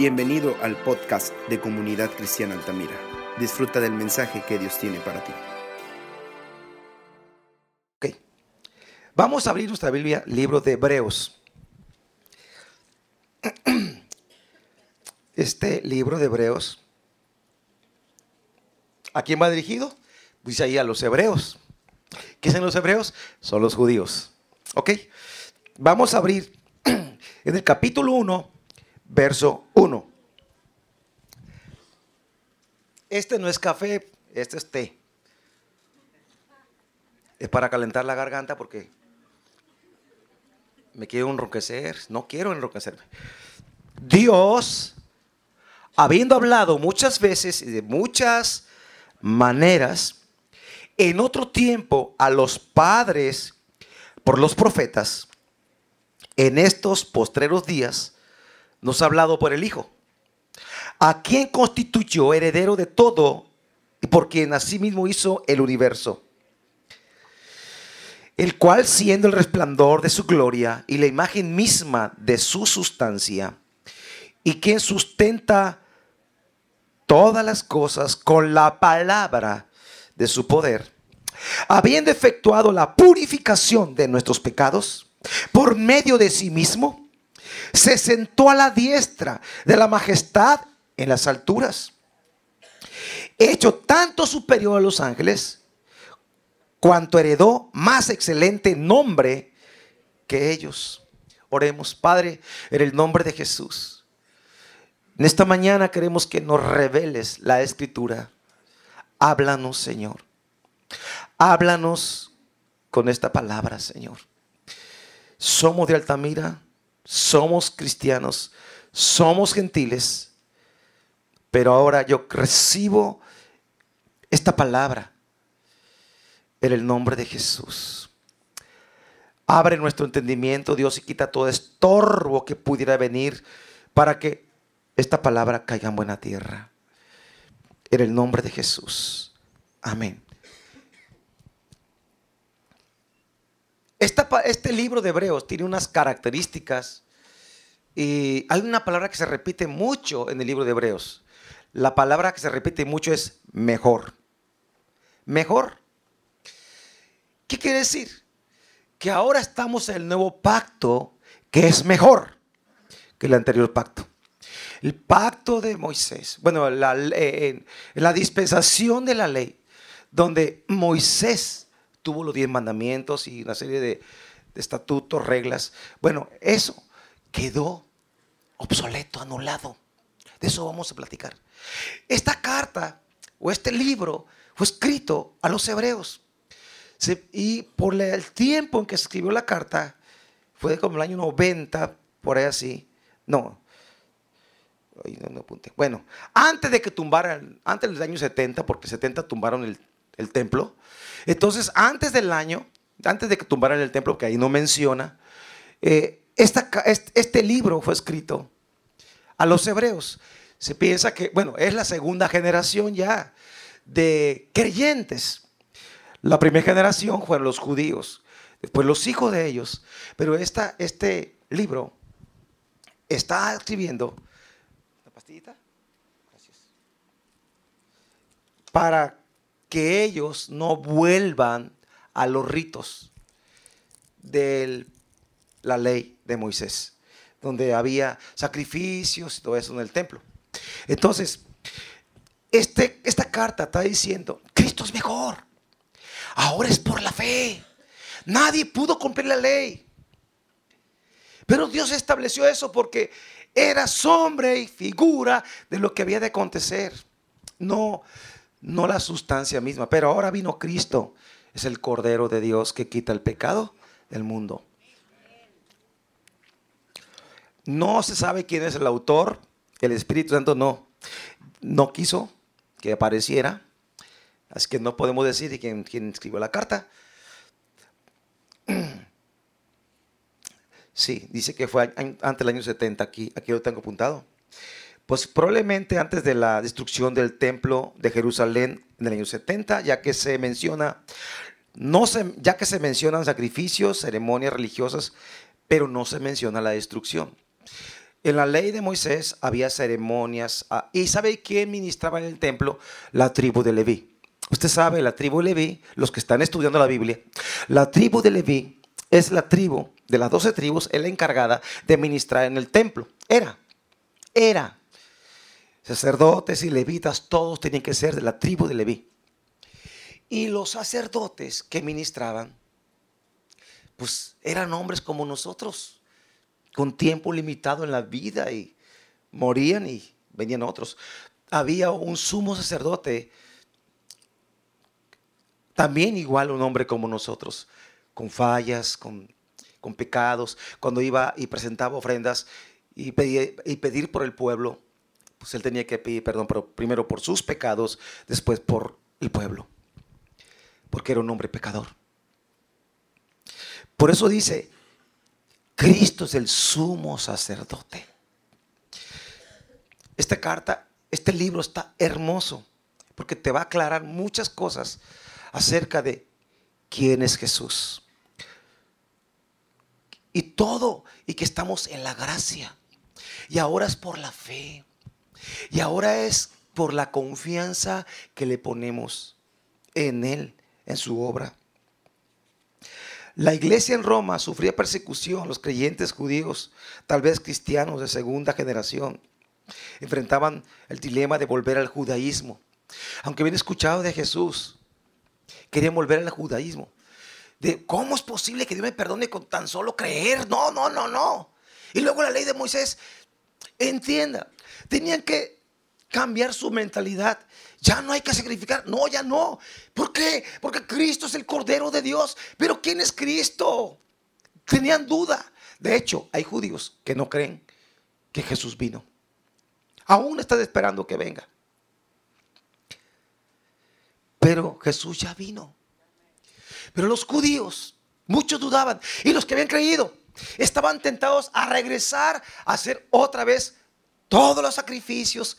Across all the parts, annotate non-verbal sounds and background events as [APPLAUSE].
Bienvenido al podcast de Comunidad Cristiana Altamira. Disfruta del mensaje que Dios tiene para ti. Ok. Vamos a abrir nuestra Biblia, libro de Hebreos. [CLEARS THROAT] Este libro de Hebreos, ¿a quién va dirigido? Dice ahí a los hebreos. ¿Qué son los hebreos? Son los judíos. Ok. Vamos a abrir [CLEARS THROAT] en el capítulo 1, verso 1. Este no es café, este es té. Es para calentar la garganta porque me quiero enroquecer. No quiero enroquecerme. Dios, habiendo hablado muchas veces y de muchas maneras, en otro tiempo a los padres por los profetas, en estos postreros días nos ha hablado por el Hijo, a quien constituyó heredero de todo y por quien asimismo hizo el universo, el cual siendo el resplandor de su gloria y la imagen misma de su sustancia, y quien sustenta todas las cosas con la palabra de su poder, habiendo efectuado la purificación de nuestros pecados por medio de sí mismo, se sentó a la diestra de la majestad en las alturas, hecho tanto superior a los ángeles, cuanto heredó más excelente nombre que ellos. Oremos, Padre, en el nombre de Jesús. En esta mañana queremos que nos reveles la escritura. Háblanos, Señor. Háblanos con esta palabra, Señor. Somos de Altamira, somos cristianos, somos gentiles, pero ahora yo recibo esta palabra en el nombre de Jesús. Abre nuestro entendimiento, Dios, y quita todo estorbo que pudiera venir para que esta palabra caiga en buena tierra. En el nombre de Jesús. Amén. Este libro de Hebreos tiene unas características y hay una palabra que se repite mucho en el libro de Hebreos. La palabra que se repite mucho es mejor. Mejor. ¿Qué quiere decir? Que ahora estamos en el nuevo pacto que es mejor que el anterior pacto. El pacto de Moisés, bueno, la, eh, dispensación de la ley, donde Moisés tuvo los diez mandamientos y una serie de, estatutos, reglas. Bueno, eso quedó obsoleto, anulado. De eso vamos a platicar. Esta carta o este libro fue escrito a los hebreos. y por el tiempo en que se escribió la carta, fue como el año 90, por ahí así. No. Bueno, antes de que tumbaran, antes del año 70, porque 70 tumbaron el, el templo, entonces, antes del año, antes de que tumbaran el templo, que ahí no menciona, eh, este libro fue escrito a los hebreos. Se piensa que, bueno, es la segunda generación ya de creyentes. La primera generación fueron los judíos, después los hijos de ellos. Pero esta, este libro está escribiendo. ¿Una pastillita? Gracias. Para que ellos no vuelvan a los ritos de la ley de Moisés, donde había sacrificios y todo eso en el templo. Entonces, este, esta carta está diciendo, Cristo es mejor. Ahora es por la fe. Nadie pudo cumplir la ley. Pero Dios estableció eso porque era sombra y figura de lo que había de acontecer. No, no la sustancia misma. Pero ahora vino Cristo, es el Cordero de Dios que quita el pecado del mundo. No se sabe quién es el autor, el Espíritu Santo no, no quiso que apareciera, así que no podemos decir quién, quién escribió la carta. Sí, dice que fue antes del año 70, aquí, aquí lo tengo apuntado pues probablemente antes de la destrucción del templo de Jerusalén en el año 70, ya que se menciona, no se, ya que se mencionan sacrificios, ceremonias religiosas, pero no se menciona la destrucción. En la ley de Moisés había ceremonias. ah, ¿Y sabe quién ministraba en el templo? La tribu de Leví. Usted sabe, la tribu de Leví, los que están estudiando la Biblia, la tribu de Leví es la tribu de las doce tribus, es la encargada de ministrar en el templo. Era, era. Sacerdotes y levitas, todos tenían que ser de la tribu de Leví. Y los sacerdotes que ministraban, pues eran hombres como nosotros, con tiempo limitado en la vida y morían y venían otros. Había un sumo sacerdote, también igual un hombre como nosotros, con fallas, con, con pecados, cuando iba y presentaba ofrendas y, pedía- y pedir por el pueblo, pues él tenía que pedir perdón, pero primero por sus pecados, después por el pueblo, porque era un hombre pecador. Por eso dice, Cristo es el sumo sacerdote. Esta carta, este libro está hermoso, porque te va a aclarar muchas cosas acerca de quién es Jesús. Y todo, y que estamos en la gracia. Y ahora es por la fe. Y ahora es por la confianza que le ponemos en Él, en su obra. La iglesia en Roma sufría persecución, los creyentes judíos, tal vez cristianos de segunda generación, enfrentaban el dilema de volver al judaísmo. Aunque habían escuchado de Jesús, querían volver al judaísmo. De cómo es posible que Dios me perdone con tan solo creer. No, no, no, no. Y luego la ley de Moisés, entienda, tenían que cambiar su mentalidad. Ya no hay que sacrificar. No, ya no. ¿Por qué? Porque Cristo es el Cordero de Dios. Pero ¿quién es Cristo? Tenían duda. De hecho, hay judíos que no creen que Jesús vino. Aún están esperando que venga. Pero Jesús ya vino. Pero los judíos, muchos dudaban. Y los que habían creído, estaban tentados a regresar a hacer otra vez todos los sacrificios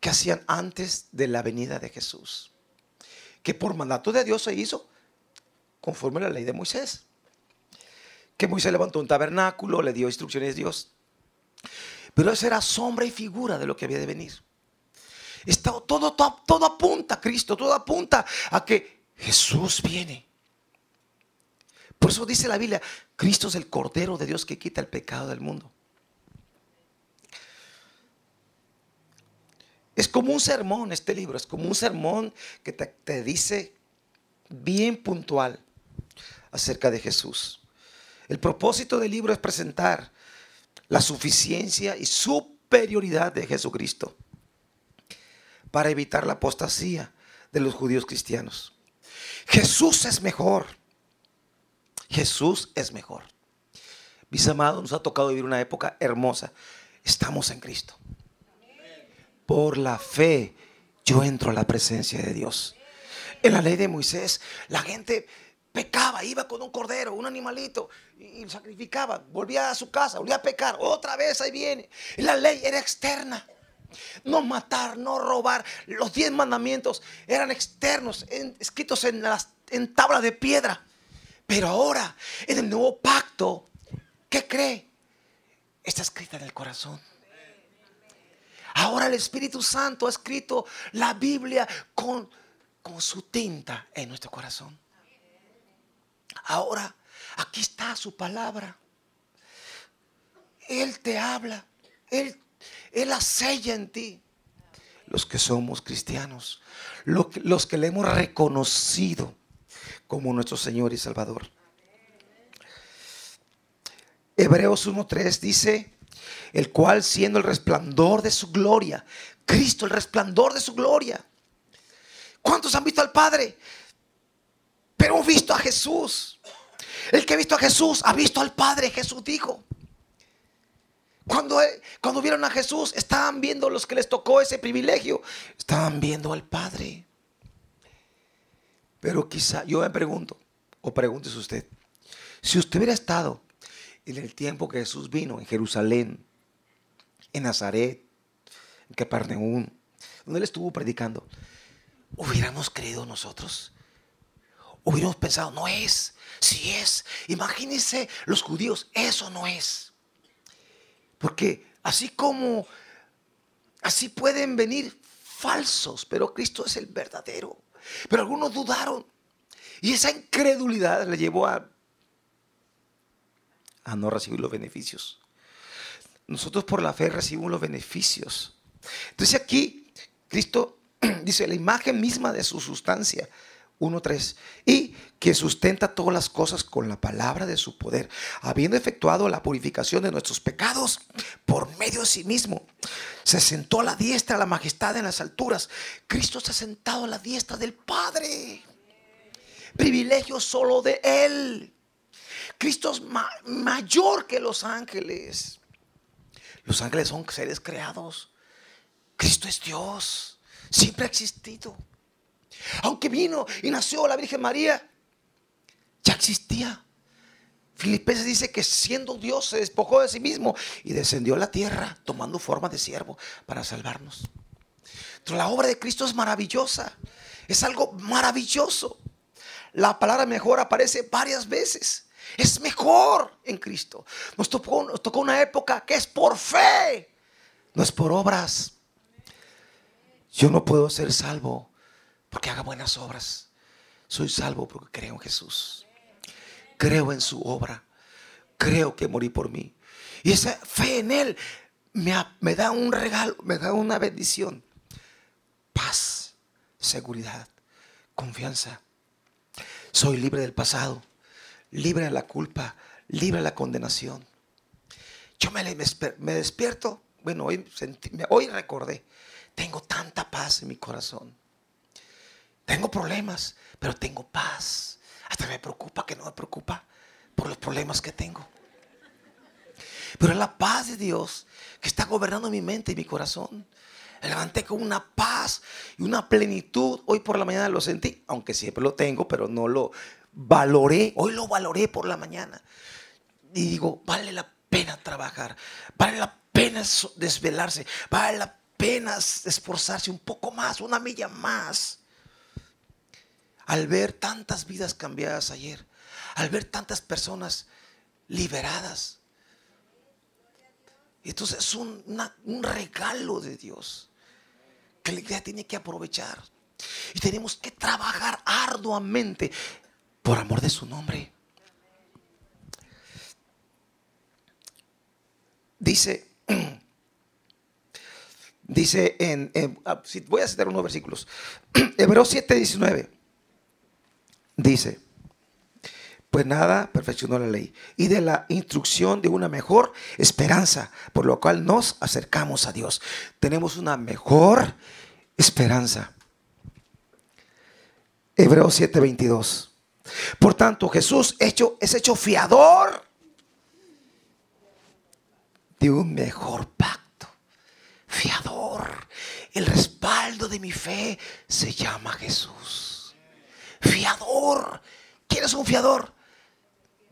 que hacían antes de la venida de Jesús. Que por mandato de Dios se hizo conforme a la ley de Moisés. Que Moisés levantó un tabernáculo, le dio instrucciones a Dios. Pero eso era sombra y figura de lo que había de venir. Está, todo, todo, todo apunta a Cristo, todo apunta a que Jesús viene. Por eso dice la Biblia, Cristo es el Cordero de Dios que quita el pecado del mundo. Es como un sermón este libro, es como un sermón que te, te dice bien puntual acerca de Jesús. El propósito del libro es presentar la suficiencia y superioridad de Jesucristo para evitar la apostasía de los judíos cristianos. Jesús es mejor. Jesús es mejor. Mis amados, nos ha tocado vivir una época hermosa. Estamos en Cristo. Por la fe yo entro a la presencia de Dios. En la ley de Moisés, la gente pecaba, iba con un cordero, un animalito, y sacrificaba, volvía a su casa, volvía a pecar, otra vez ahí viene. La ley era externa. No matar, no robar. Los diez mandamientos eran externos, escritos en, las, en tabla de piedra. Pero ahora, en el nuevo pacto, ¿qué cree? Está escrita en el corazón. Ahora el Espíritu Santo ha escrito la Biblia con, con su tinta en nuestro corazón. Ahora, aquí está su palabra. Él te habla. Él, él la sella en ti. Los que somos cristianos. los que le hemos reconocido como nuestro Señor y Salvador. Hebreos 1.3 dice, el cual siendo el resplandor de su gloria, Cristo el resplandor de su gloria. ¿Cuántos han visto al Padre? Pero han visto a Jesús. El que ha visto a Jesús ha visto al Padre, Jesús dijo. Cuando, cuando vieron a Jesús, estaban viendo los que les tocó ese privilegio, estaban viendo al Padre. Pero quizá, yo me pregunto, o pregúntese usted, si usted hubiera estado en el tiempo que Jesús vino en Jerusalén, en Nazaret, en Capernaum, donde él estuvo predicando, hubiéramos creído nosotros. Hubiéramos pensado, no es, si es. Imagínense los judíos, eso no es. Porque así como, así pueden venir falsos, pero Cristo es el verdadero. Pero algunos dudaron. Y esa incredulidad le llevó a, a no recibir los beneficios. Nosotros por la fe recibimos los beneficios. Entonces aquí Cristo [CLEARS THROAT] dice la imagen misma de su sustancia 1.3. Y que sustenta todas las cosas con la palabra de su poder, habiendo efectuado la purificación de nuestros pecados por medio de sí mismo. Se sentó a la diestra, a la majestad en las alturas. Cristo se ha sentado a la diestra del Padre. Privilegio solo de Él. Cristo es mayor que los ángeles. Los ángeles son seres creados. Cristo es Dios. Siempre ha existido. Aunque vino y nació la Virgen María, ya existía. Filipenses dice que siendo Dios se despojó de sí mismo y descendió a la tierra tomando forma de siervo para salvarnos. Pero la obra de Cristo es maravillosa. Es algo maravilloso. La palabra mejor aparece varias veces. Es mejor en Cristo. Nos tocó, nos tocó una época que es por fe, no es por obras. Yo no puedo ser salvo porque haga buenas obras. Soy salvo porque creo en Jesús. Creo en su obra. Creo que morí por mí. Y esa fe en Él me, da un regalo, me da una bendición. Paz, seguridad, confianza. Soy libre del pasado, libre de la culpa, libre de la condenación. Yo me, despierto, bueno, hoy, hoy recordé, tengo tanta paz en mi corazón. Tengo problemas, pero tengo paz. Hasta me preocupa que no me preocupa por los problemas que tengo. Pero es la paz de Dios que está gobernando mi mente y mi corazón. Me levanté con una paz y una plenitud. Hoy por la mañana lo sentí, aunque siempre lo tengo, pero no lo valoré. Hoy lo valoré por la mañana. Y digo, vale la pena trabajar, vale la pena desvelarse, vale la pena esforzarse un poco más, una milla más al ver tantas vidas cambiadas ayer, al ver tantas personas liberadas. Entonces es un, regalo de Dios que la iglesia tiene que aprovechar. Y tenemos que trabajar arduamente por amor de su nombre. Dice, [CLEARS THROAT] dice en, ah, voy a citar unos versículos, [CLEARS THROAT] Hebreos 7, 19 dice, pues nada perfeccionó la ley y de la instrucción de una mejor esperanza, por lo cual nos acercamos a Dios. Tenemos una mejor esperanza. Hebreos 7:22. Por tanto, Jesús hecho, es hecho fiador de un mejor pacto. Fiador. El respaldo de mi fe se llama Jesús. Fiador. ¿Quién es un fiador?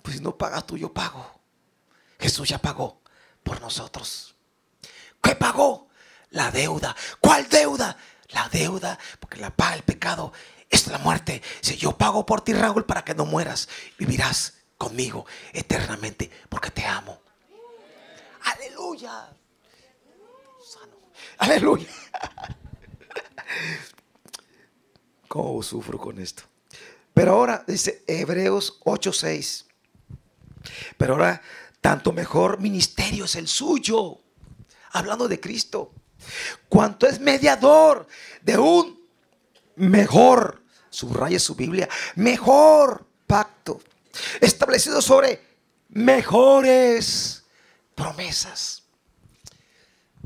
Pues si no pagas tú, yo pago. Jesús ya pagó por nosotros. ¿Qué pagó? La deuda. ¿Cuál deuda? La deuda, porque la paga el pecado es la muerte. Si yo pago por ti, Raúl, para que no mueras, vivirás conmigo eternamente, porque te amo. Aleluya. Aleluya. [LAUGHS] ¿Cómo sufro con esto? Pero ahora dice Hebreos 8:6. Pero ahora tanto mejor ministerio es el suyo. Hablando de Cristo. Cuanto es mediador de un mejor, subraya su Biblia, mejor pacto. Establecido sobre mejores promesas.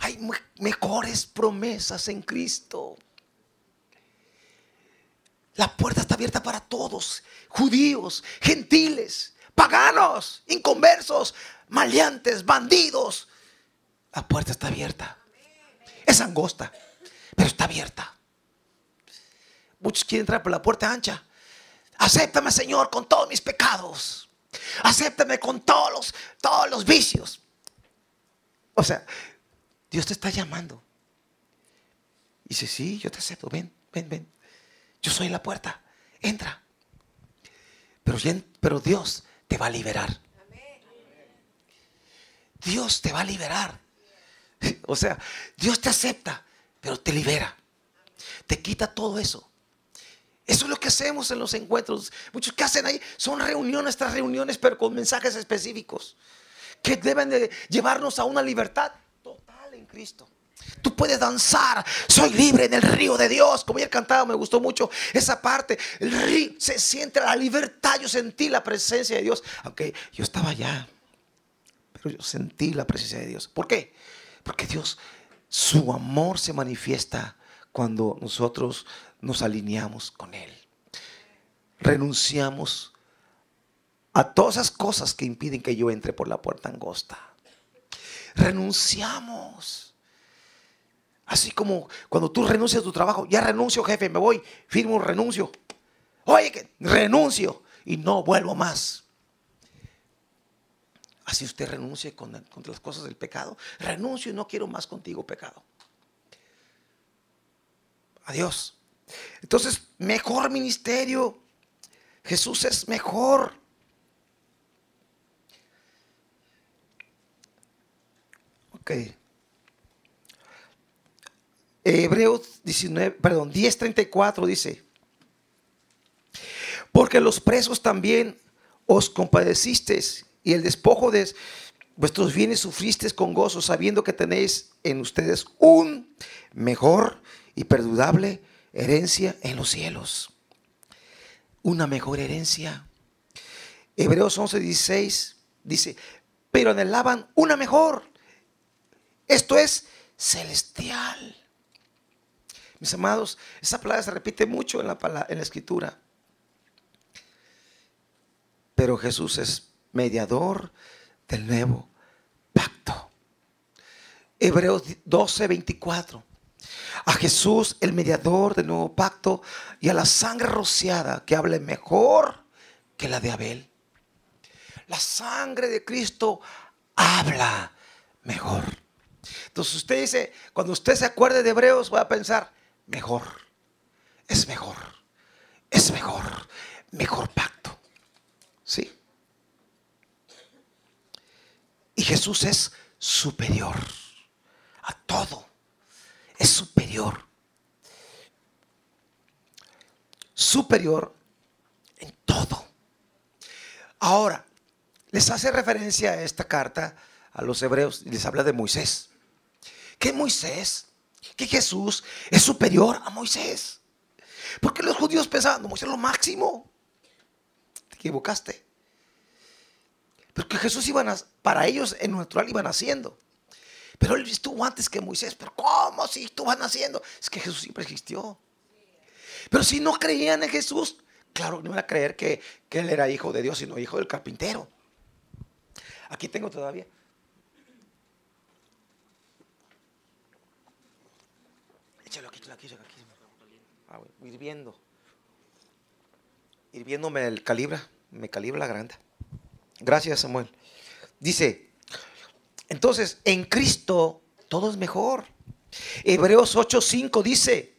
Hay mejores promesas en Cristo. La puerta está abierta para todos, judíos, gentiles, paganos, inconversos, maleantes, bandidos. La puerta está abierta. Es angosta, pero está abierta. Muchos quieren entrar por la puerta ancha. Acéptame, Señor, con todos mis pecados. Acéptame con todos los, todos los vicios. O sea, Dios te está llamando. Y dice, sí, yo te acepto. Ven, ven, ven. Yo soy la puerta. Entra. Pero, pero Dios te va a liberar. Dios te va a liberar. [LAUGHS] O sea, Dios te acepta, pero te libera. Te quita todo eso. Eso es lo que hacemos en los encuentros. Muchos que hacen ahí son reuniones tras reuniones, pero con mensajes específicos que deben de llevarnos a una libertad total en Cristo. Tú puedes danzar, soy libre en el río de Dios. Como ya he cantado, me gustó mucho esa parte. El río se siente la libertad. Yo sentí la presencia de Dios, aunque yo estaba allá, pero yo sentí la presencia de Dios. ¿Por qué? Porque Dios, su amor se manifiesta cuando nosotros nos alineamos con Él. Renunciamos a todas esas cosas que impiden que yo entre por la puerta angosta. Renunciamos. Así como cuando tú renuncias a tu trabajo, ya renuncio, jefe, me voy, firmo un renuncio. Oye, renuncio y no vuelvo más. Así usted renuncie contra las cosas del pecado. Renuncio y no quiero más contigo, pecado. Adiós. Entonces, mejor ministerio. Jesús es mejor. Ok. Hebreos 19, perdón, 10:34 dice, porque los presos también os compadecisteis y el despojo de vuestros bienes sufristeis con gozo, sabiendo que tenéis en ustedes un mejor y perdurable herencia en los cielos. Una mejor herencia. Hebreos 11:16 dice, pero anhelaban una mejor. Esto es celestial. Mis amados, esa palabra se repite mucho en la, escritura. Pero Jesús es mediador del nuevo pacto. Hebreos 12, 24 a Jesús, el mediador del nuevo pacto, y a la sangre rociada que hable mejor que la de Abel. La sangre de Cristo habla mejor. Entonces usted dice, cuando usted se acuerde de Hebreos, va a pensar, mejor, es mejor, es mejor, mejor pacto. ¿Sí? Y Jesús es superior a todo es superior. Superior en todo. Ahora, les hace referencia a esta carta a los hebreos y les habla de Moisés. Que Moisés, que Jesús es superior a Moisés. Porque los judíos pensaban, Moisés es lo máximo. Te equivocaste. Porque Jesús iba a, para ellos en natural iban haciendo. Pero él estuvo antes que Moisés. Pero ¿cómo si estuvo naciendo? Es que Jesús siempre existió. Pero si no creían en Jesús, claro, no iban a creer que, que él era hijo de Dios, sino hijo del carpintero. Aquí tengo todavía. Échalo aquí, échalo aquí, échalo aquí. Ah, hirviendo. Hirviendo me calibra, me calibra la grande. Gracias, Samuel. Dice, entonces, en Cristo todo es mejor. Hebreos 8:5 dice,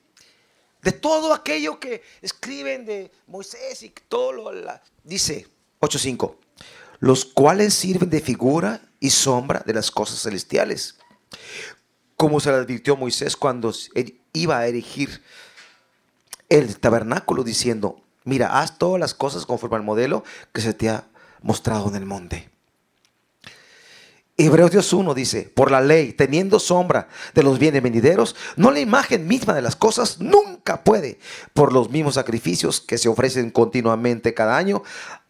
de todo aquello que escriben de Moisés y todo lo dice 8:5, los cuales sirven de figura y sombra de las cosas celestiales, como se le advirtió Moisés cuando iba a erigir el tabernáculo diciendo, mira, haz todas las cosas conforme al modelo que se te ha mostrado en el monte. Hebreos Dios 1 dice, por la ley, teniendo sombra de los bienes venideros, no la imagen misma de las cosas nunca puede, por los mismos sacrificios que se ofrecen continuamente cada año,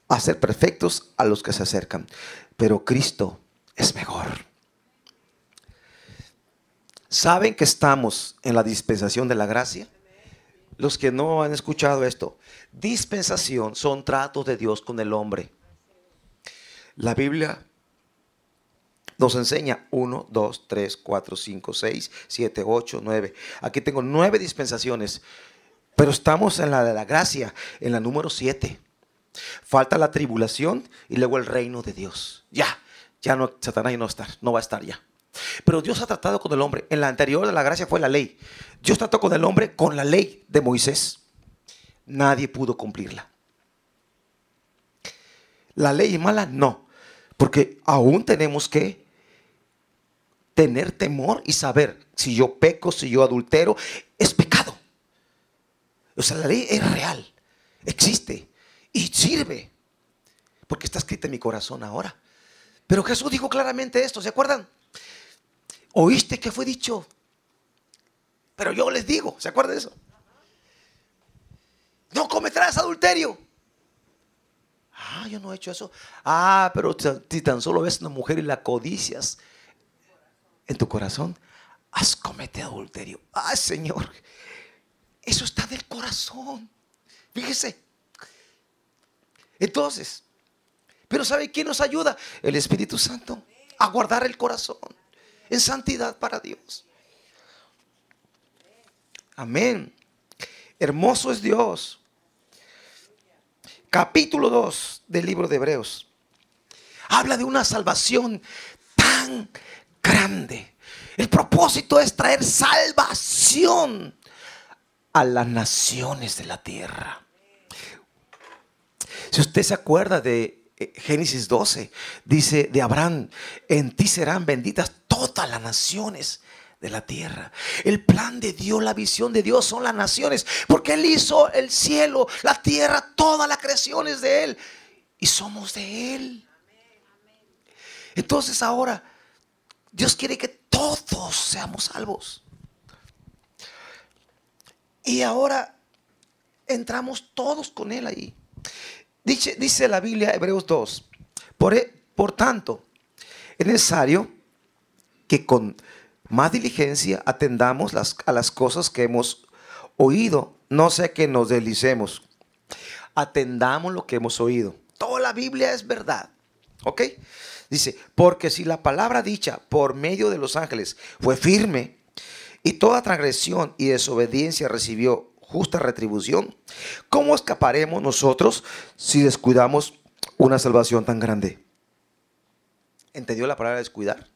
hacer perfectos a los que se acercan. Pero Cristo es mejor. ¿Saben que estamos en la dispensación de la gracia? Los que no han escuchado esto, dispensación son tratos de Dios con el hombre. La Biblia nos enseña 1, 2, 3, 4, 5, 6, 7, 8, 9. Aquí tengo nueve dispensaciones, pero estamos en la de la gracia, en la número 7. Falta la tribulación y luego el reino de Dios. Ya, ya no, Satanás no, está, no va a estar ya. Pero Dios ha tratado con el hombre. En la anterior de la gracia fue la ley. Dios trató con el hombre con la ley de Moisés. Nadie pudo cumplirla. ¿La ley es mala? No. Porque aún tenemos que tener temor y saber si yo peco, si yo adultero, es pecado. O sea, la ley es real, existe y sirve, porque está escrita en mi corazón ahora. Pero Jesús dijo claramente esto, ¿se acuerdan? ¿Oíste que fue dicho? Pero yo les digo, ¿se acuerdan de eso? No cometerás adulterio. Ah, yo no he hecho eso. Ah, pero si tan solo ves una mujer y la codicias en tu corazón, has cometido adulterio. Ah, Señor, eso está del corazón. Fíjese. Entonces, pero ¿sabe quién nos ayuda? El Espíritu Santo a guardar el corazón en santidad para Dios. Amén. Hermoso es Dios. Capítulo 2 del libro de Hebreos. Habla de una salvación tan grande. El propósito es traer salvación a las naciones de la tierra. Si usted se acuerda de Génesis 12, dice de Abraham, en ti serán benditas todas las naciones de la tierra. El plan de Dios, la visión de Dios son las naciones, porque Él hizo el cielo, la tierra, toda la creación es de Él y somos de Él. Entonces ahora Dios quiere que todos seamos salvos. Y ahora entramos todos con Él ahí. Dice, dice la Biblia, Hebreos 2, por, e, por tanto, es necesario que con más diligencia atendamos las, a las cosas que hemos oído, no sea que nos deslicemos. Atendamos lo que hemos oído. Toda la Biblia es verdad. ¿Ok? Dice, porque si la palabra dicha por medio de los ángeles fue firme y toda transgresión y desobediencia recibió justa retribución, ¿cómo escaparemos nosotros si descuidamos una salvación tan grande? ¿Entendió la palabra descuidar?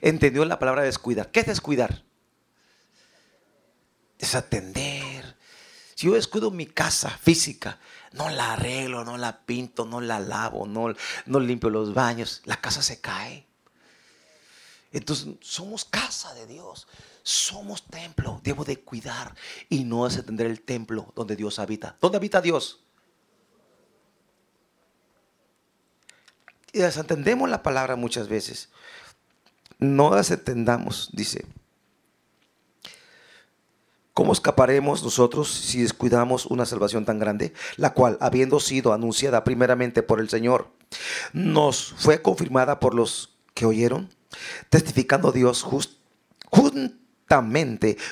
entendió la palabra descuidar. ¿Qué es descuidar? Desatender. Si yo descuido mi casa física, no la arreglo, no la pinto, no la lavo, no, no limpio los baños, la casa se cae. Entonces somos casa de Dios, somos templo, debo de cuidar y no desatender el templo donde Dios habita. ¿Dónde habita Dios? Y desatendemos la palabra muchas veces no las entendamos, dice. ¿Cómo escaparemos nosotros si descuidamos una salvación tan grande, la cual, habiendo sido anunciada primeramente por el Señor, nos fue confirmada por los que oyeron, testificando Dios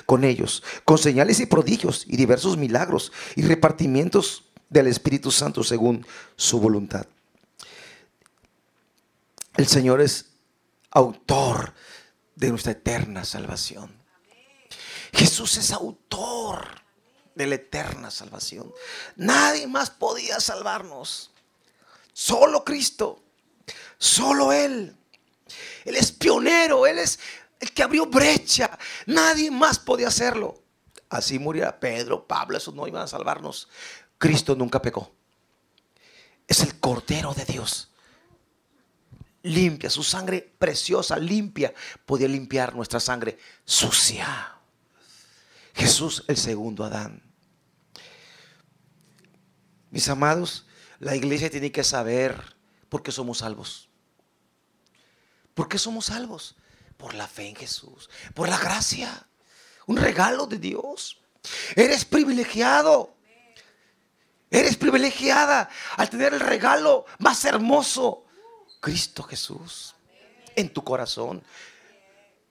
con ellos, con señales y prodigios y diversos milagros y repartimientos del Espíritu Santo según su voluntad? El Señor es autor de nuestra eterna salvación. Jesús es autor de la eterna salvación. Nadie más podía salvarnos. Solo Cristo. Solo Él. Él es pionero. Él es el que abrió brecha. Nadie más podía hacerlo. Así muriera Pedro, Pablo, esos no iban a salvarnos. Cristo nunca pecó. Es el Cordero de Dios limpia, su sangre preciosa, limpia, podía limpiar nuestra sangre sucia. Jesús, el segundo Adán. Mis amados, la iglesia tiene que saber por qué somos salvos. ¿Por qué somos salvos? Por la fe en Jesús, por la gracia, un regalo de Dios. Eres privilegiado. Eres privilegiada al tener el regalo más hermoso Cristo Jesús en tu corazón.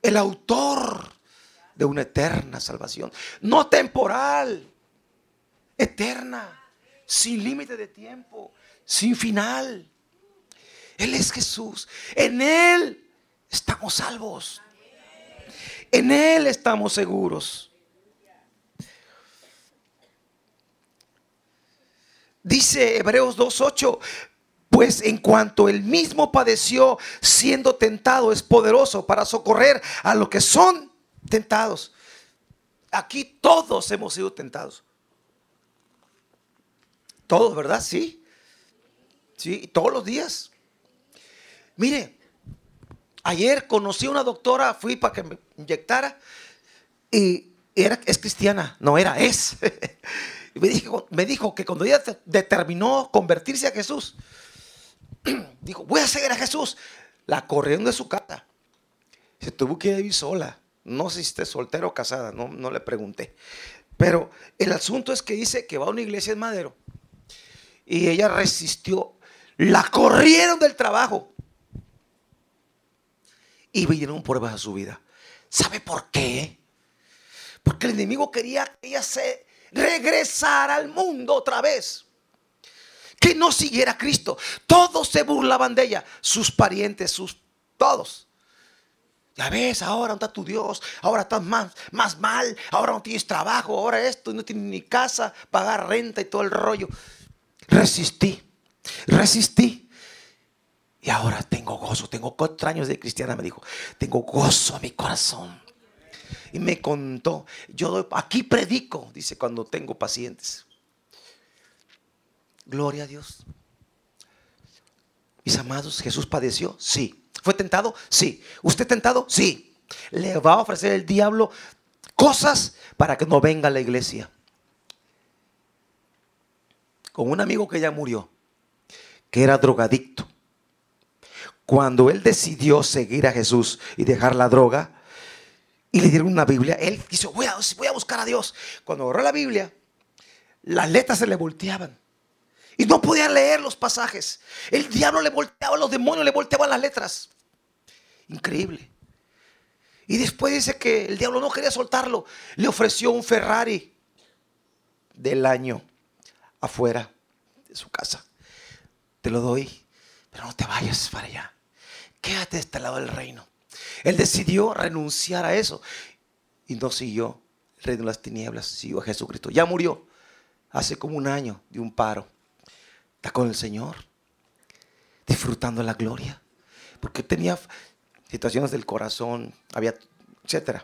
El autor de una eterna salvación. No temporal, eterna, sin límite de tiempo, sin final. Él es Jesús. En Él estamos salvos. En Él estamos seguros. Dice Hebreos 2.8, pues en cuanto él mismo padeció siendo tentado, es poderoso para socorrer a los que son tentados. Aquí todos hemos sido tentados. Todos, ¿verdad? Sí. Sí, todos los días. Mire, Ayer conocí a una doctora, fui para que me inyectara y era, es cristiana, no era, es. [LAUGHS] me, dijo, que cuando ella determinó convertirse a Jesús, [CLEARS THROAT] dijo, voy a seguir a Jesús. La corrieron de su casa. Se tuvo que ir sola. No sé si esté soltera o casada, no, no le pregunté. Pero el asunto es que dice que va a una iglesia en Madero. Y ella resistió. La corrieron del trabajo. Y vinieron pruebas a su vida. ¿Sabe por qué? Porque el enemigo quería que ella se regresara al mundo otra vez. Que no siguiera a Cristo. Todos se burlaban de ella. Sus parientes, sus todos. Ya ves, ahora no está tu Dios, ahora estás más, más mal, ahora no tienes trabajo, ahora esto, no tienes ni casa, pagar renta y todo el rollo. Resistí, resistí. Y ahora tengo gozo, tengo cuatro años de cristiana, me dijo, tengo gozo a mi corazón. Y me contó, yo aquí predico, dice, cuando tengo pacientes. Gloria a Dios. Mis amados, Jesús padeció, sí. ¿Fue tentado? Sí. ¿Usted tentado? Sí. Le va a ofrecer el diablo cosas para que no venga a la iglesia. Con un amigo que ya murió, que era drogadicto. Cuando él decidió seguir a Jesús y dejar la droga, y le dieron una Biblia, él dijo, voy a, buscar a Dios. Cuando agarró la Biblia, las letras se le volteaban. Y no podía leer los pasajes. El diablo le volteaba, los demonios le volteaban las letras. Increíble. Y después dice que el diablo no quería soltarlo. Le ofreció un Ferrari del año afuera de su casa. Te lo doy, pero no te vayas para allá. Quédate de este lado del reino. Él decidió renunciar a eso y no siguió el reino de las tinieblas, siguió a Jesucristo. Ya murió hace como un año de un paro. Está con el Señor, disfrutando la gloria, porque tenía situaciones del corazón, había, etcétera.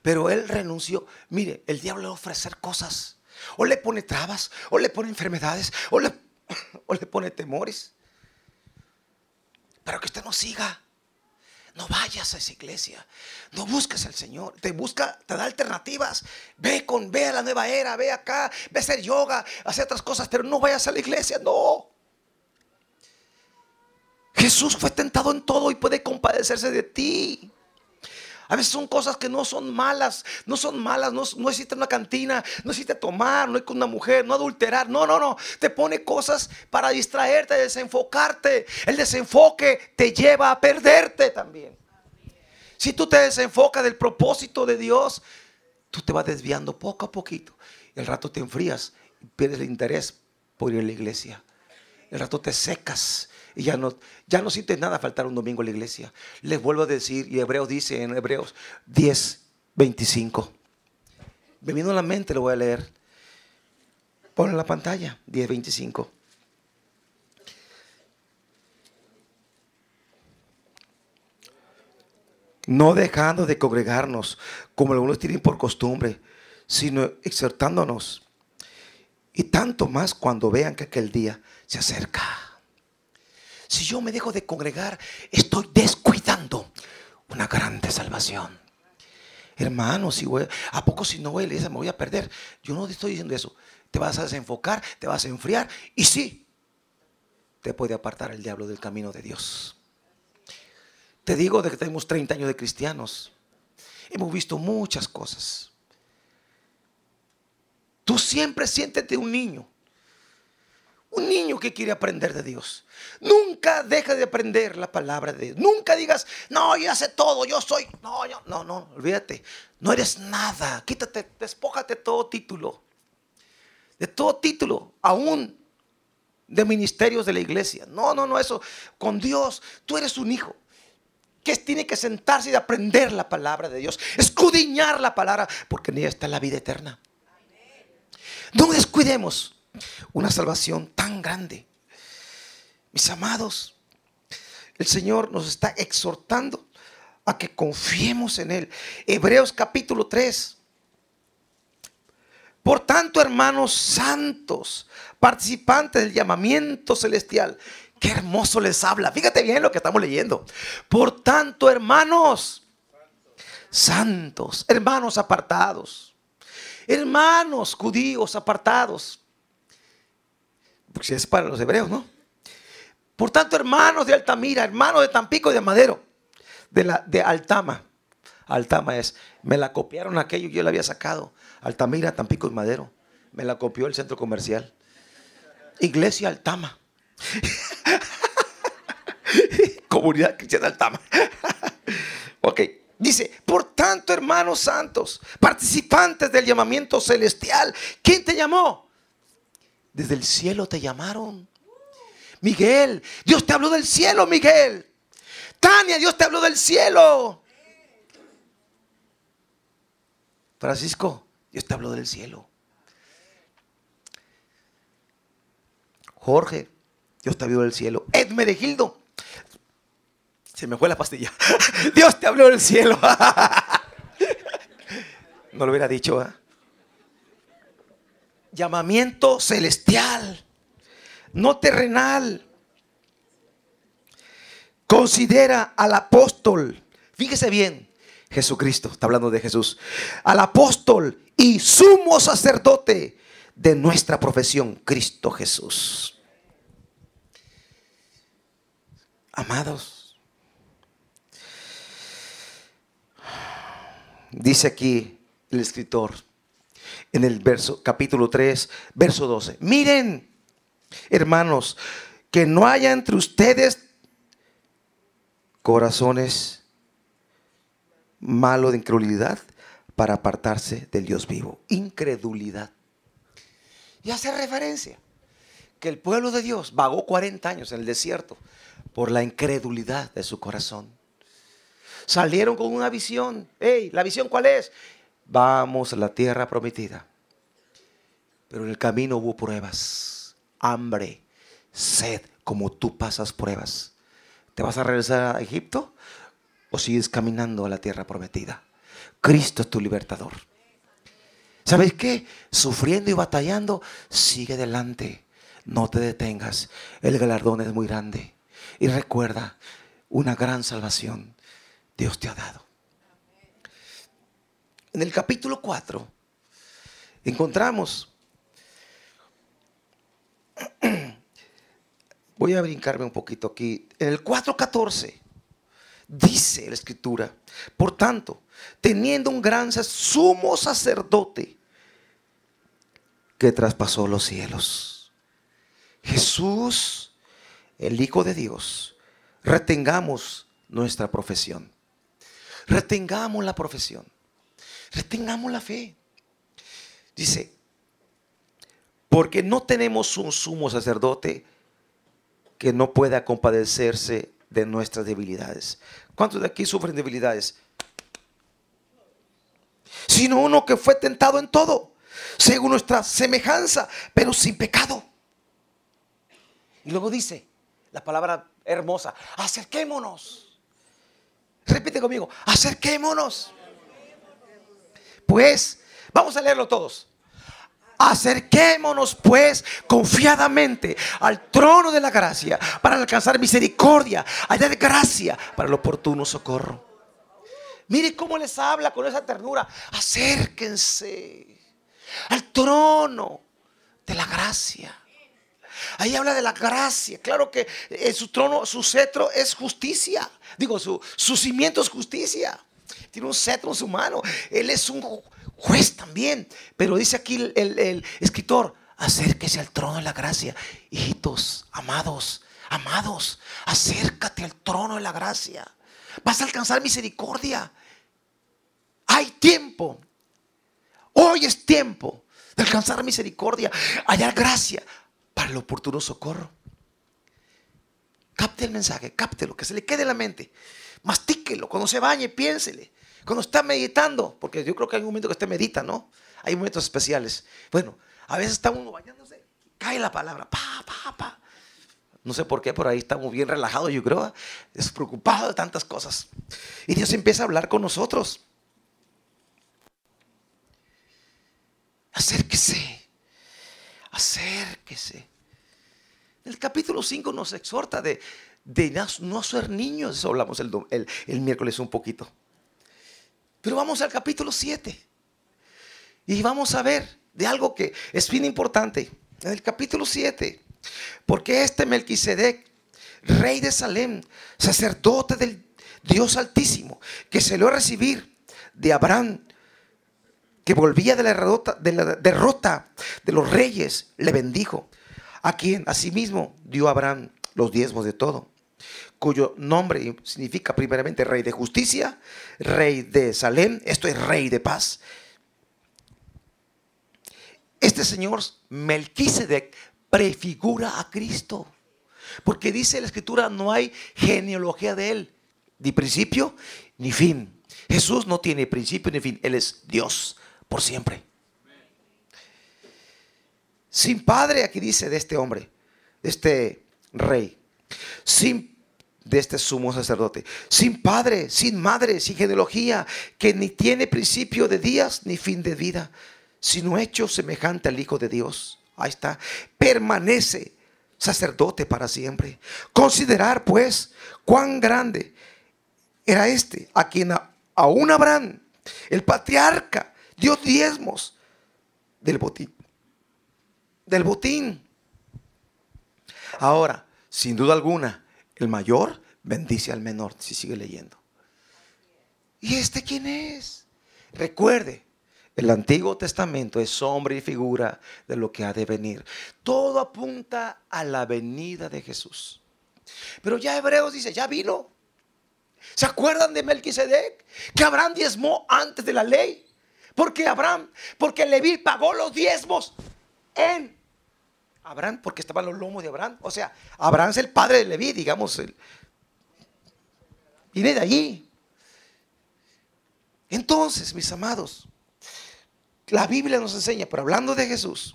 Pero él renunció. Mire, el diablo le va a ofrecer cosas. O le pone trabas, o le pone enfermedades, o le, [COUGHS] o le pone temores. Pero que usted no siga. No vayas a esa iglesia. No busques al Señor. Te busca, te da alternativas. Ve con, ve a la nueva era, ve acá, ve a hacer yoga, hacer otras cosas, pero no vayas a la iglesia. No. Jesús fue tentado en todo y puede compadecerse de ti. A veces son cosas que no son malas, no son malas, no, no existe una cantina, no existe tomar, no hay con una mujer, no adulterar, no, no, no. Te pone cosas para distraerte, desenfocarte. El desenfoque te lleva a perderte también. Si tú te desenfocas del propósito de Dios, tú te vas desviando poco a poquito. El rato te enfrías y pierdes el interés por ir a la iglesia. El rato te secas y ya no, ya no sientes nada faltar un domingo a la iglesia. Les vuelvo a decir, y Hebreos dice en Hebreos 10, 25. Me vino a la mente, lo voy a leer. Pon en la pantalla, 10, 25. No dejando de congregarnos como algunos tienen por costumbre, sino exhortándonos. Y tanto más cuando vean que aquel día se acerca. Si yo me dejo de congregar, estoy descuidando una grande salvación. Hermano, si ¿a poco si no voy a la me voy a perder? Yo no estoy diciendo eso. Te vas a desenfocar, te vas a enfriar y sí, te puede apartar el diablo del camino de Dios. Te digo de que tenemos 30 años de cristianos. Hemos visto muchas cosas. Tú siempre siéntete un niño. Un niño que quiere aprender de Dios. Nunca deja de aprender la palabra de Dios. Nunca digas, no, yo sé todo, yo soy. No, no, no, olvídate. No eres nada. Quítate, despójate todo título. De todo título, aún de ministerios de la iglesia. No, no, no, eso. Con Dios, tú eres un hijo que tiene que sentarse y aprender la palabra de Dios, escudriñar la palabra, porque en ella está la vida eterna. No descuidemos una salvación tan grande. Mis amados, el Señor nos está exhortando a que confiemos en Él. Hebreos capítulo 3. Por tanto, hermanos santos, participantes del llamamiento celestial, Qué hermoso les habla. Fíjate bien lo que estamos leyendo. Por tanto, hermanos, santos, hermanos apartados, hermanos judíos apartados. Porque si es para los hebreos, ¿no? Por tanto, hermanos de Altamira, hermanos de Tampico y de Madero, de, la, de Altama. Altama es, me la copiaron aquello, yo la había sacado. Altamira, Tampico y Madero. Me la copió el centro comercial. Iglesia Altama. [LAUGHS] Comunidad Cristiana Altama. [LAUGHS] ok. Dice, por tanto, hermanos santos, participantes del llamamiento celestial, ¿quién te llamó? Desde el cielo te llamaron. Miguel, Dios te habló del cielo, Miguel. Tania, Dios te habló del cielo. Francisco, Dios te habló del cielo. Jorge, Dios te habló del cielo. Edmeregildo, se me fue la pastilla. [LAUGHS] Dios te habló del cielo. [LAUGHS] no lo hubiera dicho. ¿eh? Llamamiento celestial, no terrenal. Considera al apóstol. Fíjese bien, Jesucristo, está hablando de Jesús. Al apóstol y sumo sacerdote de nuestra profesión, Cristo Jesús. Amados, dice aquí el escritor en el verso capítulo 3, verso 12. Miren, hermanos, que no haya entre ustedes corazones malos de incredulidad para apartarse del Dios vivo. Incredulidad. Y hace referencia que el pueblo de Dios vagó 40 años en el desierto por la incredulidad de su corazón. Salieron con una visión. Hey, ¿la visión cuál es? Vamos a la tierra prometida. Pero en el camino hubo pruebas, hambre, sed, como tú pasas pruebas. ¿Te vas a regresar a Egipto o sigues caminando a la tierra prometida? Cristo es tu libertador. ¿Sabes qué? Sufriendo y batallando, sigue adelante. No te detengas. El galardón es muy grande. Y recuerda, una gran salvación Dios te ha dado. En el capítulo 4 encontramos, [CLEARS THROAT] voy a brincarme un poquito aquí, en el 4.14 dice la escritura, por tanto, teniendo un gran sumo sacerdote que traspasó los cielos. Jesús el Hijo de Dios, retengamos nuestra profesión. Retengamos la profesión. Retengamos la fe. Dice, porque no tenemos un sumo sacerdote que no pueda compadecerse de nuestras debilidades. ¿Cuántos de aquí sufren debilidades? Sino uno que fue tentado en todo, según nuestra semejanza, pero sin pecado. Y luego dice, la palabra hermosa, acerquémonos. Repite conmigo, acerquémonos. Pues, vamos a leerlo todos. Acerquémonos pues confiadamente al trono de la gracia para alcanzar misericordia, hallar gracia para el oportuno socorro. Mire cómo les habla con esa ternura. Acérquense al trono de la gracia. Ahí habla de la gracia. Claro que eh, su trono, su cetro es justicia. Digo, su cimiento es justicia. Tiene un cetro en su mano. Él es un juez también. Pero dice aquí el, escritor, acérquese al trono de la gracia. Hijitos, amados, amados, acércate al trono de la gracia. Vas a alcanzar misericordia. Hay tiempo. Hoy es tiempo de alcanzar misericordia, hallar gracia para el oportuno socorro. Capte el mensaje, lo que se le quede en la mente. Mastíquelo, cuando se bañe, piénsele. Cuando está meditando, porque yo creo que hay un momento que usted medita, ¿no? Hay momentos especiales. Bueno, a veces está uno bañándose, cae la palabra, pa, pa, pa. No sé por qué, pero ahí estamos bien relajados, yo creo, despreocupados de tantas cosas. Y Dios empieza a hablar con nosotros. Acérquese acérquese. El capítulo 5 nos exhorta de, no ser niños. Eso hablamos el, el miércoles un poquito. Pero vamos al capítulo 7. Y vamos a ver de algo que es bien importante. En el capítulo 7. Porque este Melquisedec, rey de Salem, sacerdote del Dios Altísimo, que se lo a recibir de Abraham, que volvía de la, derrota, de la derrota de los reyes, le bendijo, a quien asimismo dio Abraham los diezmos de todo, cuyo nombre significa primeramente rey de justicia, rey de Salem, esto es rey de paz. Este señor Melquisedec prefigura a Cristo. Porque dice la escritura, no hay genealogía de él, ni principio ni fin. Jesús no tiene principio ni fin, Él es Dios por siempre. Sin padre, aquí dice de este hombre, de este rey, sin de este sumo sacerdote, sin padre, sin madre, sin genealogía, que ni tiene principio de días ni fin de vida, sino hecho semejante al Hijo de Dios. Ahí está, permanece sacerdote para siempre. Considerar pues cuán grande era este, a quien aún Abraham, el patriarca, dio diezmos del botín. Del botín. Ahora, sin duda alguna, el mayor bendice al menor, si sigue leyendo. ¿Y este quién es? Recuerde, el Antiguo Testamento es sombra y figura de lo que ha de venir. Todo apunta a la venida de Jesús. Pero ya Hebreos dice, ya vino. ¿Se acuerdan de Melquisedec? Que Abraham diezmó antes de la ley. Porque Abraham, porque Leví pagó los diezmos en Abraham, porque estaban los lomos de Abraham. O sea, Abraham es el padre de Leví, digamos. viene de allí. Entonces, mis amados, la Biblia nos enseña, pero hablando de Jesús,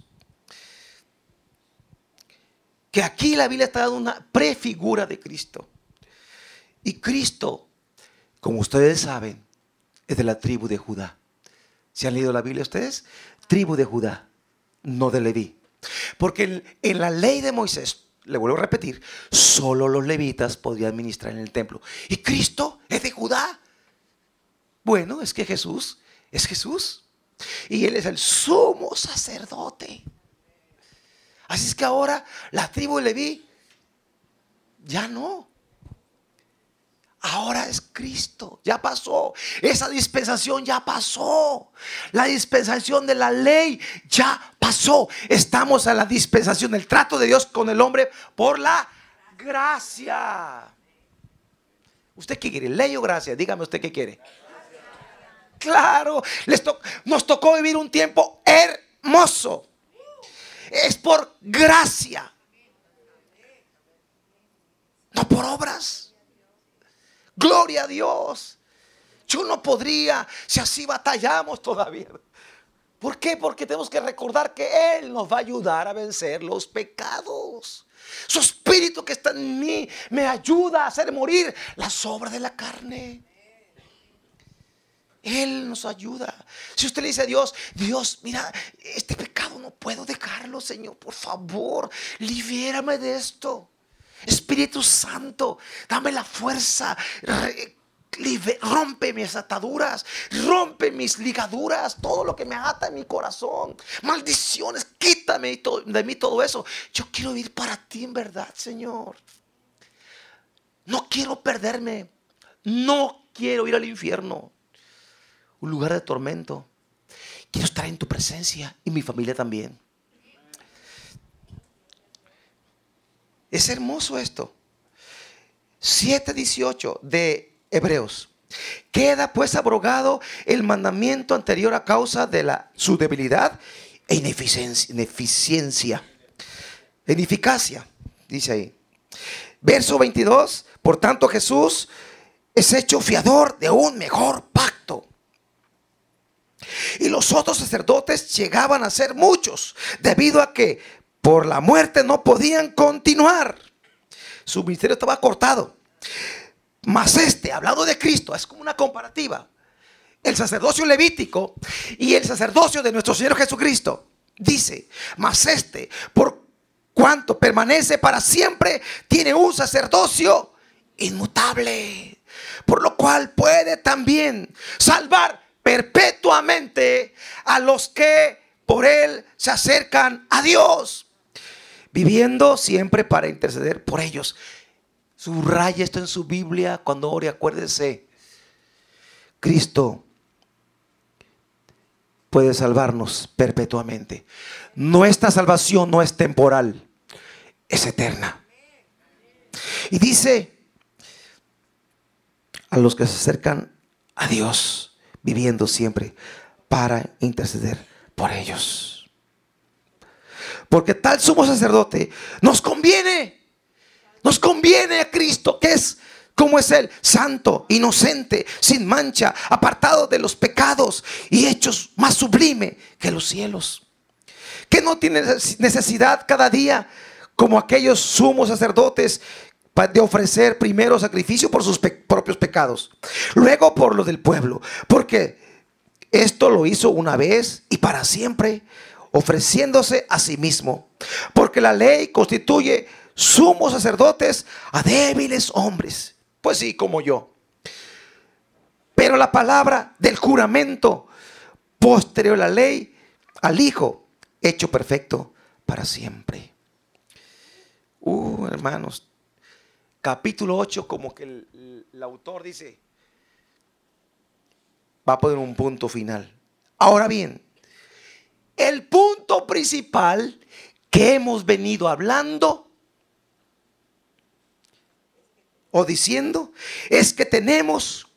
que aquí la Biblia está dando una prefigura de Cristo. Y Cristo, como ustedes saben, es de la tribu de Judá. ¿Se han leído la Biblia ustedes? Tribu de Judá, no de Leví. Porque en, la ley de Moisés, le vuelvo a repetir, solo los levitas podían ministrar en el templo. ¿Y Cristo es de Judá? Bueno, es que Jesús es Jesús. Y Él es el sumo sacerdote. Así es que ahora la tribu de Leví ya no. Ahora es Cristo, ya pasó. Esa dispensación ya pasó. La dispensación de la ley ya pasó. Estamos a la dispensación del trato de Dios con el hombre por la gracia. ¿Usted qué quiere? ¿Ley o gracia? Dígame usted qué quiere. Claro, nos tocó vivir un tiempo hermoso. Es por gracia. No por obras. Gloria a Dios. Yo no podría si así batallamos todavía. ¿Por qué? Porque tenemos que recordar que Él nos va a ayudar a vencer los pecados. Su espíritu que está en mí me ayuda a hacer morir las obras de la carne. Él nos ayuda. Si usted le dice a Dios, Dios, mira, este pecado no puedo dejarlo, Señor, por favor, libérame de esto. Espíritu Santo, dame la fuerza. Rompe mis ataduras, rompe mis ligaduras, todo lo que me ata en mi corazón. Maldiciones, quítame de mí todo eso. Yo quiero vivir para ti en verdad, Señor. No quiero perderme. No quiero ir al infierno. Un lugar de tormento. Quiero estar en tu presencia y mi familia también. Es hermoso esto. 7.18 de Hebreos. Queda pues abrogado el mandamiento anterior a causa de la, su debilidad e ineficiencia, ineficiencia. Ineficacia, dice ahí. Verso 22. Por tanto Jesús es hecho fiador de un mejor pacto. Y los otros sacerdotes llegaban a ser muchos, debido a que por la muerte no podían continuar. Su ministerio estaba cortado. Mas este, hablando de Cristo, es como una comparativa. El sacerdocio levítico y el sacerdocio de nuestro Señor Jesucristo. Dice, mas este, por cuanto permanece para siempre, tiene un sacerdocio inmutable, por lo cual puede también salvar perpetuamente a los que por él se acercan a Dios, viviendo siempre para interceder por ellos. Subraya esto en su Biblia cuando ore, acuérdese. Cristo puede salvarnos perpetuamente. Nuestra salvación no es temporal, es eterna. Y dice a los que se acercan a Dios, viviendo siempre para interceder por ellos. Porque tal sumo sacerdote nos conviene. Nos conviene a Cristo, que es como es Él, santo, inocente, sin mancha, apartado de los pecados y hechos más sublime que los cielos. Que no tiene necesidad cada día, como aquellos sumos sacerdotes, de ofrecer primero sacrificio por sus propios pecados, luego por lo del pueblo, porque esto lo hizo una vez y para siempre, ofreciéndose a sí mismo, porque la ley constituye sumos sacerdotes a débiles hombres. Pues sí, como yo. Pero la palabra del juramento posterior a la ley al Hijo, hecho perfecto para siempre. Uh, hermanos, capítulo 8, como que el, el autor dice, va a poner un punto final. Ahora bien, el punto principal que hemos venido hablando o diciendo es que tenemos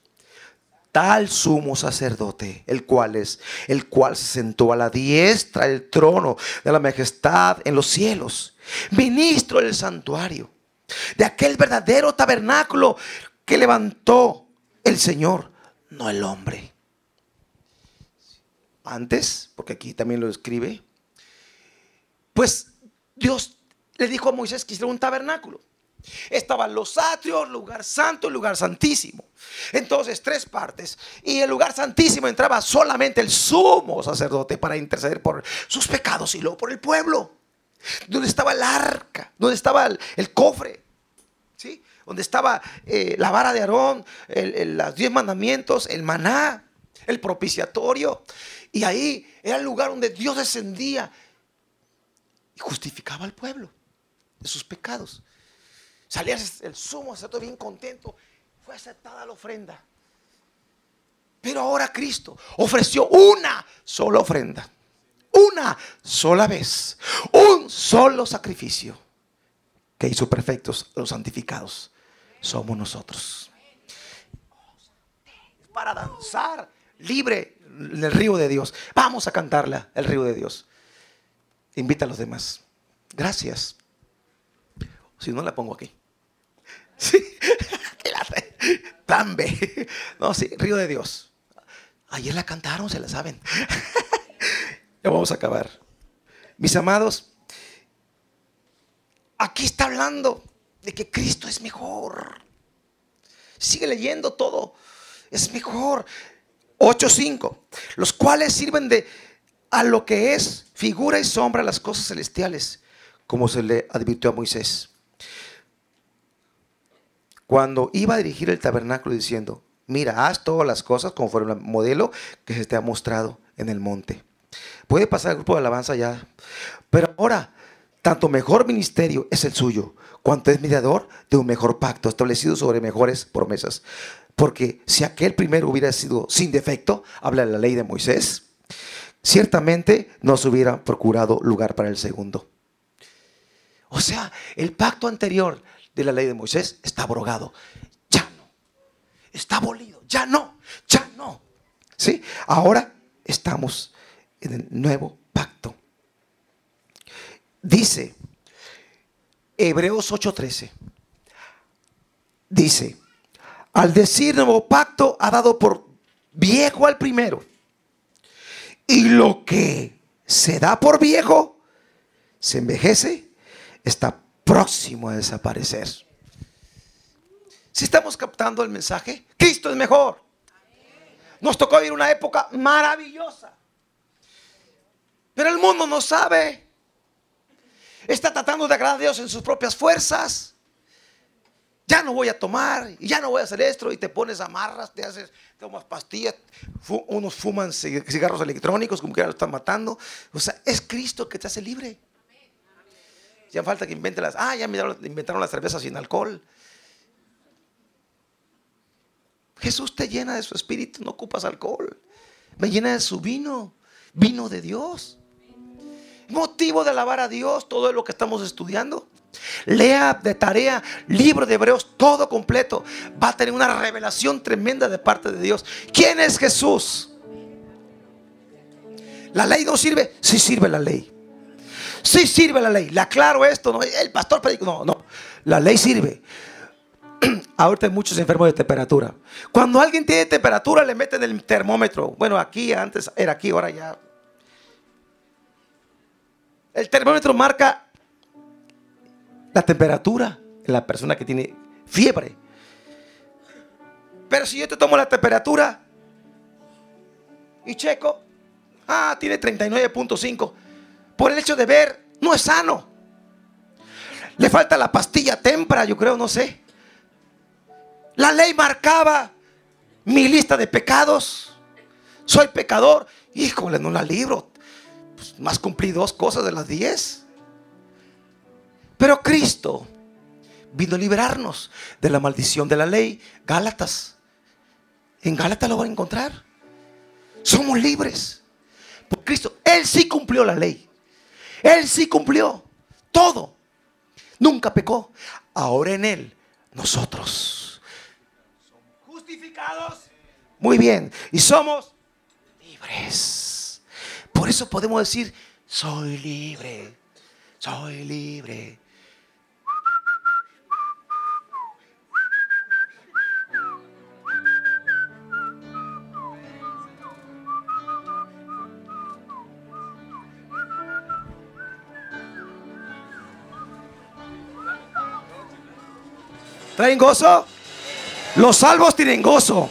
tal sumo sacerdote, el cual es, el cual se sentó a la diestra del trono de la majestad en los cielos, ministro del santuario, de aquel verdadero tabernáculo que levantó el Señor, no el hombre. Antes, porque aquí también lo escribe, pues Dios le dijo a Moisés que hiciera un tabernáculo. Estaban los atrios, lugar santo y lugar santísimo. Entonces, tres partes. Y el lugar santísimo entraba solamente el sumo sacerdote para interceder por sus pecados y luego por el pueblo. Donde estaba el arca, donde estaba el, cofre, ¿sí? donde estaba eh, la vara de Aarón, los diez mandamientos, el maná, el propiciatorio. Y ahí era el lugar donde Dios descendía y justificaba al pueblo de sus pecados. Salía el sumo todo bien contento. Fue aceptada la ofrenda. Pero ahora Cristo ofreció una sola ofrenda. Una sola vez. Un solo sacrificio. Que hizo perfectos los santificados. Somos nosotros. Para danzar libre el río de Dios. Vamos a cantarla, el río de Dios. Invita a los demás. Gracias. Si no la pongo aquí. [LAUGHS] Sí. [LAUGHS] Tambe. No, sí, Río de Dios. Ayer la cantaron, se la saben. [LAUGHS] ya vamos a acabar. Mis amados, aquí está hablando de que Cristo es mejor. Sigue leyendo todo. Es mejor. 8.5. Los cuales sirven de a lo que es figura y sombra las cosas celestiales, como se le advirtió a Moisés cuando iba a dirigir el tabernáculo diciendo, mira, haz todas las cosas conforme al modelo que se te ha mostrado en el monte. Puede pasar el grupo de alabanza ya, pero ahora, tanto mejor ministerio es el suyo, cuanto es mediador de un mejor pacto establecido sobre mejores promesas. Porque si aquel primero hubiera sido sin defecto, habla de la ley de Moisés, ciertamente no se hubiera procurado lugar para el segundo. O sea, el pacto anterior de la ley de Moisés está abrogado. Ya no. Está abolido. Ya no. Ya no. ¿Sí? Ahora estamos en el nuevo pacto. Dice Hebreos 8:13. Dice, al decir nuevo pacto ha dado por viejo al primero. Y lo que se da por viejo se envejece, está próximo a desaparecer. Si estamos captando el mensaje, Cristo es mejor. Nos tocó vivir una época maravillosa. Pero el mundo no sabe. Está tratando de agradar a Dios en sus propias fuerzas. Ya no voy a tomar, y ya no voy a hacer esto, y te pones amarras, te haces, tomas pastillas, unos fuman cigarros electrónicos, como que ya lo están matando. O sea, es Cristo que te hace libre. Ya falta que invente las, ah, ya inventaron las cervezas sin alcohol. Jesús te llena de su espíritu, no ocupas alcohol. Me llena de su vino, vino de Dios. Motivo de alabar a Dios todo lo que estamos estudiando. Lea de tarea libro de Hebreos todo completo. Va a tener una revelación tremenda de parte de Dios. ¿Quién es Jesús? ¿La ley no sirve? Sí sirve la ley. Sí sirve la ley. Le aclaro esto. ¿no? El pastor predica. No, no. La ley sirve. [CLEARS THROAT] Ahorita hay muchos enfermos de temperatura. Cuando alguien tiene temperatura, le meten el termómetro. Bueno, aquí antes era aquí, ahora ya. El termómetro marca la temperatura en la persona que tiene fiebre. Pero si yo te tomo la temperatura y checo, ah, tiene 39.5. Por el hecho de ver, no es sano. Le falta la pastilla tempra, yo creo, no sé. La ley marcaba mi lista de pecados. Soy pecador. Híjole, no la libro. Pues, más cumplí dos cosas de las diez. Pero Cristo vino a liberarnos de la maldición de la ley. Gálatas. En Gálatas lo van a encontrar. Somos libres. Por Cristo. Él sí cumplió la ley. Él sí cumplió todo. Nunca pecó. Ahora en Él, nosotros muy bien. Y somos libres. Eso podemos decir, soy libre. Soy libre. ¿Traen gozo? Los salvos tienen gozo.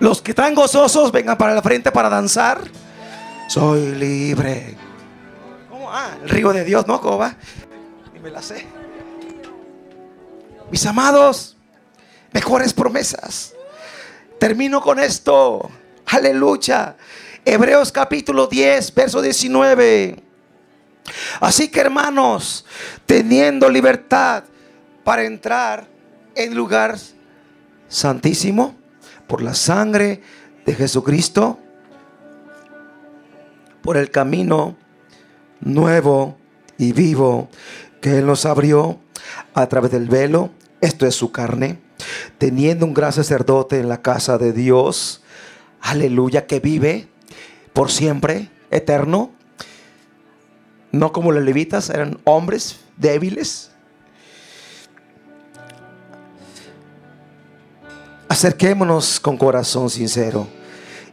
Los que están gozosos vengan para la frente para danzar. Soy libre. ¿Cómo? Ah, el río de Dios, ¿no? ¿Cómo? Y me la sé. Mis amados, mejores promesas. Termino con esto. Aleluya. Hebreos capítulo 10, verso 19. Así que hermanos, teniendo libertad para entrar en lugar santísimo por la sangre de Jesucristo, por el camino nuevo y vivo que Él nos abrió a través del velo, esto es su carne, teniendo un gran sacerdote en la casa de Dios, aleluya, que vive por siempre, eterno, no como los levitas, eran hombres débiles, Acerquémonos con corazón sincero,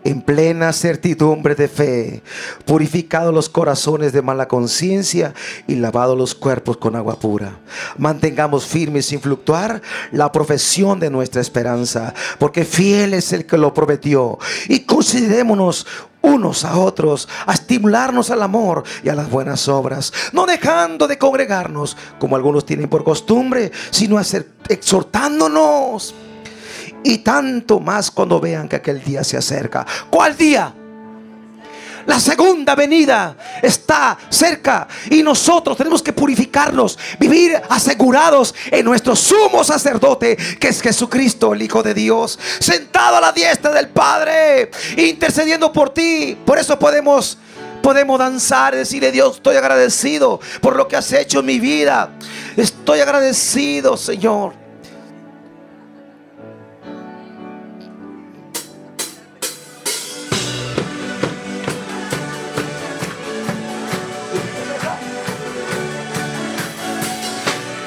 en plena certidumbre de fe, purificados los corazones de mala conciencia y lavados los cuerpos con agua pura. Mantengamos firmes sin fluctuar la profesión de nuestra esperanza, porque fiel es el que lo prometió. Y considerémonos unos a otros, a estimularnos al amor y a las buenas obras, no dejando de congregarnos como algunos tienen por costumbre, sino exhortándonos y tanto más cuando vean que aquel día se acerca. ¿Cuál día? La segunda venida está cerca y nosotros tenemos que purificarnos, vivir asegurados en nuestro sumo sacerdote, que es Jesucristo, el Hijo de Dios, sentado a la diestra del Padre, intercediendo por ti. Por eso podemos podemos danzar decirle Dios, estoy agradecido por lo que has hecho en mi vida. Estoy agradecido, Señor.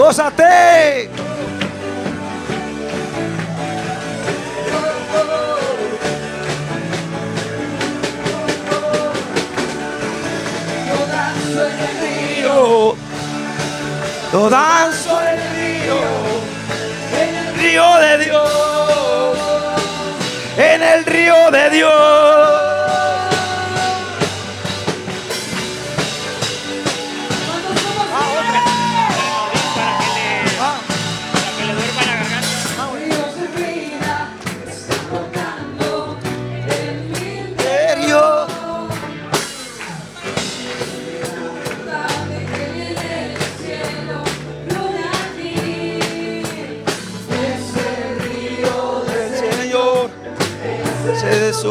¡Gózate! Yo danzo en el río. Yo danzo en el río. En el río de Dios de Dios.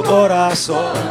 corazón.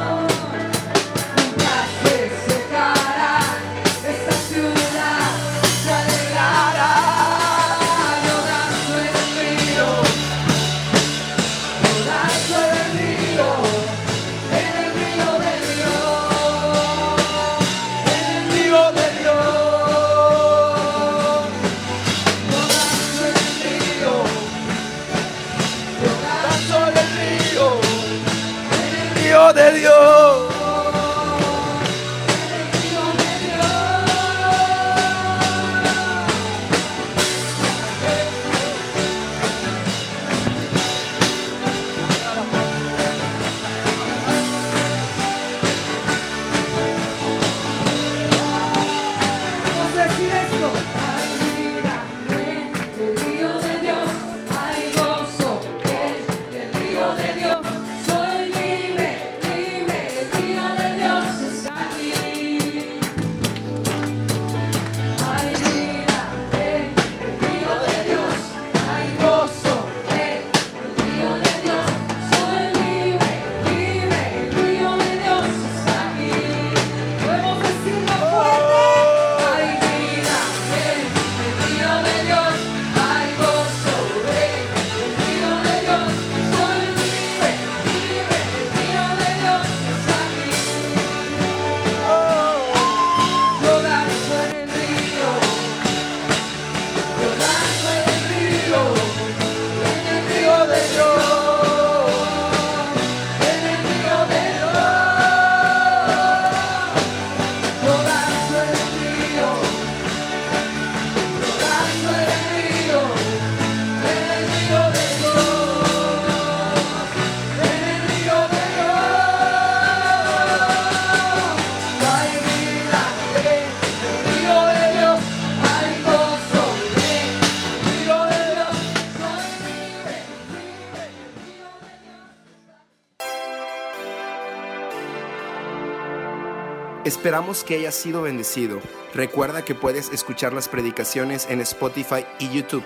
Esperamos que hayas sido bendecido. Recuerda que puedes escuchar las predicaciones en Spotify y YouTube.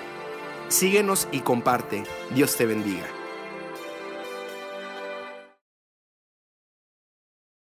Síguenos y comparte. Dios te bendiga.